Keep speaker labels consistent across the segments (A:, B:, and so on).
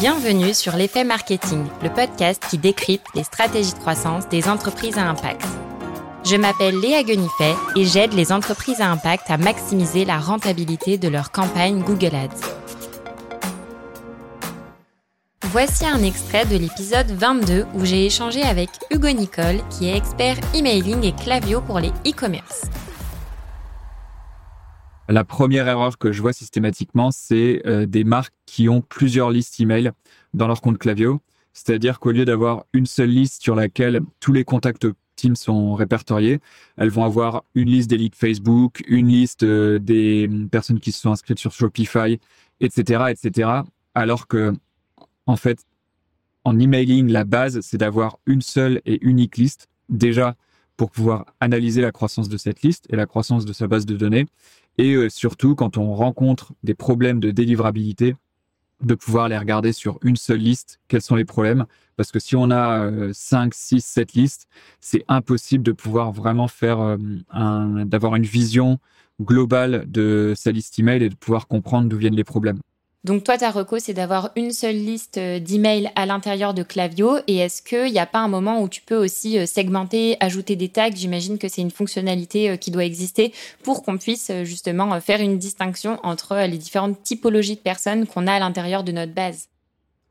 A: Bienvenue sur l'effet marketing, le podcast qui décrypte les stratégies de croissance des entreprises à impact. Je m'appelle Léa Guenifet et j'aide les entreprises à impact à maximiser la rentabilité de leur campagne Google Ads. Voici un extrait de l'épisode 22 où j'ai échangé avec Hugo Nicole, qui est expert emailing et clavio pour les e-commerce.
B: La première erreur que je vois systématiquement, c'est euh, des marques qui ont plusieurs listes email dans leur compte Clavio. C'est-à-dire qu'au lieu d'avoir une seule liste sur laquelle tous les contacts Teams sont répertoriés, elles vont avoir une liste des leads Facebook, une liste euh, des personnes qui se sont inscrites sur Shopify, etc., etc. Alors que, en fait, en emailing, la base, c'est d'avoir une seule et unique liste. Déjà, pour pouvoir analyser la croissance de cette liste et la croissance de sa base de données. Et euh, surtout, quand on rencontre des problèmes de délivrabilité, de pouvoir les regarder sur une seule liste, quels sont les problèmes? Parce que si on a 5, 6, 7 listes, c'est impossible de pouvoir vraiment faire euh, un, d'avoir une vision globale de sa liste email et de pouvoir comprendre d'où viennent les problèmes.
A: Donc toi, ta reco, c'est d'avoir une seule liste euh, d'emails à l'intérieur de Clavio. Et est-ce qu'il n'y a pas un moment où tu peux aussi euh, segmenter, ajouter des tags? J'imagine que c'est une fonctionnalité euh, qui doit exister pour qu'on puisse justement faire une distinction entre les différentes typologies de personnes qu'on a à l'intérieur de notre base.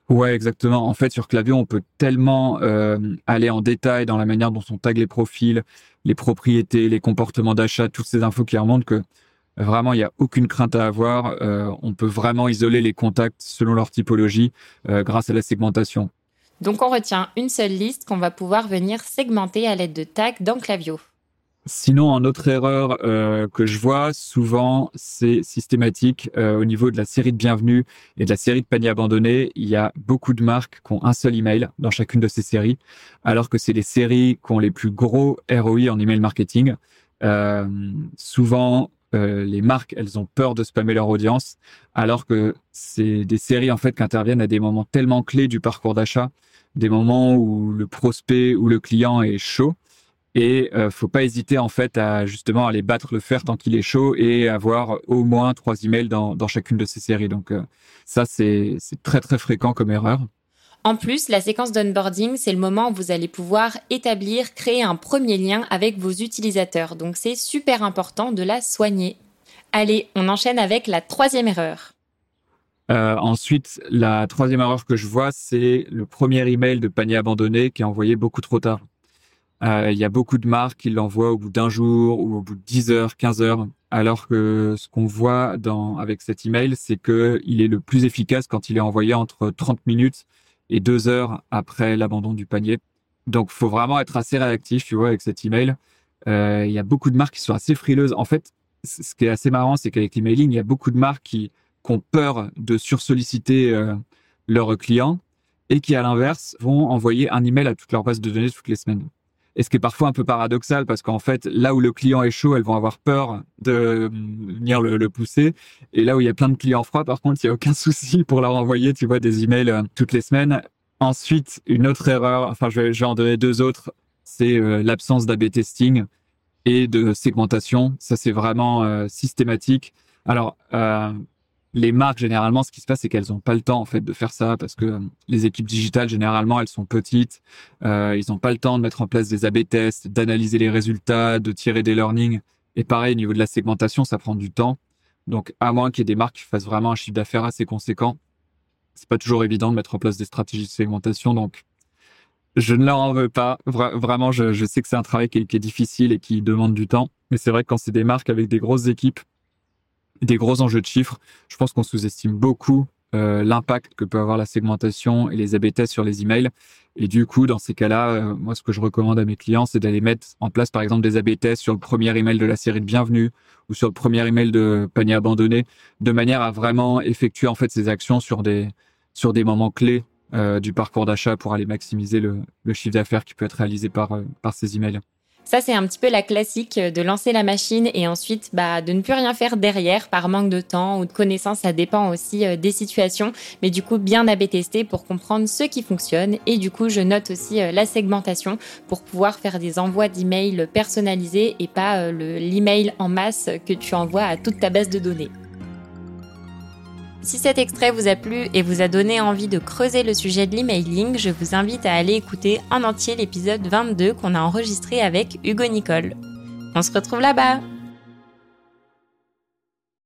B: Ouais, exactement. En fait, sur Clavio, on peut tellement aller en détail dans la manière dont on tag les profils, les propriétés, les comportements d'achat, toutes ces infos qui remontent que Vraiment, il n'y a aucune crainte à avoir. Euh, on peut vraiment isoler les contacts selon leur typologie euh, grâce à la segmentation.
A: Donc on retient une seule liste qu'on va pouvoir venir segmenter à l'aide de tags dans Clavio.
B: Sinon, en autre erreur euh, que je vois souvent, c'est systématique au niveau de la série de bienvenus et de la série de paniers abandonnés. Il y a beaucoup de marques qui ont un seul email dans chacune de ces séries, alors que c'est les séries qui ont les plus gros ROI en email marketing. souvent, euh, les marques, elles ont peur de spammer leur audience, alors que c'est des séries en fait qui interviennent à des moments tellement clés du parcours d'achat, des moments où le prospect ou le client est chaud. Et euh, faut pas hésiter en fait à justement aller battre le fer tant qu'il est chaud et avoir au moins trois emails dans, chacune de ces séries. Donc euh, ça c'est très très fréquent comme erreur.
A: En plus, la séquence d'onboarding, c'est le moment où vous allez pouvoir établir, créer un premier lien avec vos utilisateurs. Donc c'est super important de la soigner. Allez, on enchaîne avec la troisième erreur.
B: Euh, ensuite, la troisième erreur que je vois, c'est le premier email de panier abandonné qui est envoyé beaucoup trop tard. Euh, il y a beaucoup de marques qui l'envoient au bout d'un jour ou au bout de 10 heures, 15 heures, alors que ce qu'on voit avec cet email, c'est qu'il est le plus efficace quand il est envoyé entre 30 minutes et deux heures après l'abandon du panier. Donc, faut vraiment être assez réactif, tu vois, avec cet email. Euh, il y a beaucoup de marques qui sont assez frileuses. En fait, ce qui est assez marrant, c'est qu'avec l'emailing, il y a beaucoup de marques qui, ont peur de sursolliciter euh, leurs clients et qui, à l'inverse, vont envoyer un email à toute leur base de données toutes les semaines. Et ce qui est parfois un peu paradoxal parce qu'en fait, là où le client est chaud, elles vont avoir peur de euh, venir le, pousser. Et là où il y a plein de clients froids, par contre, il n'y a aucun souci pour leur envoyer, tu vois, des emails euh, toutes les semaines. Ensuite, une autre erreur, enfin, je vais, en donner deux autres, c'est euh, l'absence d'AB testing et de segmentation. Ça, c'est vraiment systématique. Alors, les marques généralement ce qui se passe c'est qu'elles n'ont pas le temps en fait de faire ça parce que euh, les équipes digitales généralement elles sont petites euh, ils n'ont pas le temps de mettre en place des A/B tests d'analyser les résultats de tirer des learnings et pareil au niveau de la segmentation ça prend du temps donc à moins qu'il y ait des marques qui fassent vraiment un chiffre d'affaires assez conséquent c'est pas toujours évident de mettre en place des stratégies de segmentation donc je ne leur en veux pas. vraiment, je, sais que c'est un travail qui est, difficile et qui demande du temps. Mais c'est vrai que quand c'est des marques avec des grosses équipes, des gros enjeux de chiffres. Je pense qu'on sous-estime beaucoup euh, l'impact que peut avoir la segmentation et les AB sur les emails. Et du coup, dans ces cas-là, euh, moi, ce que je recommande à mes clients, c'est d'aller mettre en place, par exemple, des AB sur le premier email de la série de bienvenue ou sur le premier email de panier abandonné, de manière à vraiment effectuer en fait ces actions sur des sur des moments clés euh, du parcours d'achat pour aller maximiser le, le chiffre d'affaires qui peut être réalisé par par ces emails.
A: Ça, c'est un petit peu la classique de lancer la machine et ensuite bah, de ne plus rien faire derrière par manque de temps ou de connaissances. Ça dépend aussi euh, des situations, mais du coup, bien AB pour comprendre ce qui fonctionne. Et du coup, je note aussi euh, la segmentation pour pouvoir faire des envois d'emails personnalisés et pas euh, l'email en masse que tu envoies à toute ta base de données. Si cet extrait vous a plu et vous a donné envie de creuser le sujet de l'emailing, je vous invite à aller écouter en entier l'épisode 22 qu'on a enregistré avec Hugo Nicole. On se retrouve là-bas